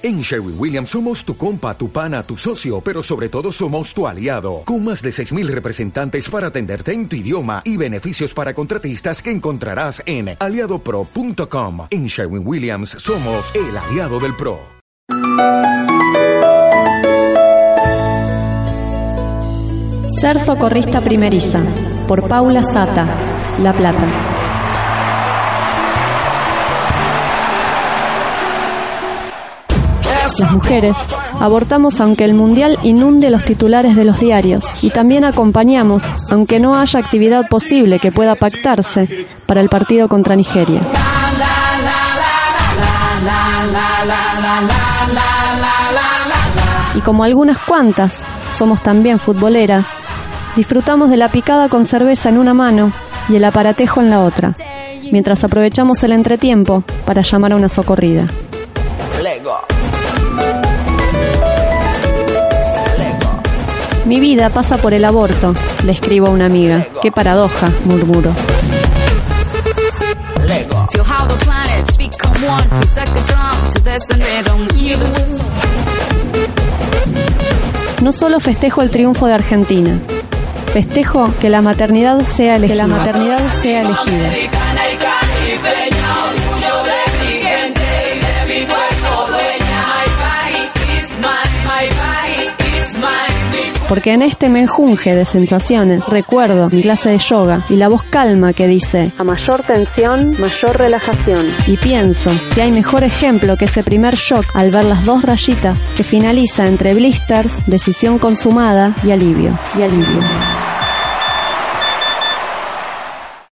En Sherwin Williams somos tu compa, tu pana, tu socio, pero sobre todo somos tu aliado, con más de 6.000 representantes para atenderte en tu idioma y beneficios para contratistas que encontrarás en aliadopro.com. En Sherwin Williams somos el aliado del PRO. Ser socorrista primeriza, por Paula Sata, La Plata. Las mujeres abortamos aunque el Mundial inunde los titulares de los diarios y también acompañamos aunque no haya actividad posible que pueda pactarse para el partido contra Nigeria. Y como algunas cuantas somos también futboleras, disfrutamos de la picada con cerveza en una mano y el aparatejo en la otra, mientras aprovechamos el entretiempo para llamar a una socorrida. Mi vida pasa por el aborto, le escribo a una amiga. Qué paradoja, murmuro. No solo festejo el triunfo de Argentina, festejo que la maternidad sea elegida. Que la maternidad sea elegida. Porque en este menjunje de sensaciones recuerdo mi clase de yoga y la voz calma que dice a mayor tensión, mayor relajación. Y pienso si hay mejor ejemplo que ese primer shock al ver las dos rayitas que finaliza entre blisters, decisión consumada y alivio. Y alivio.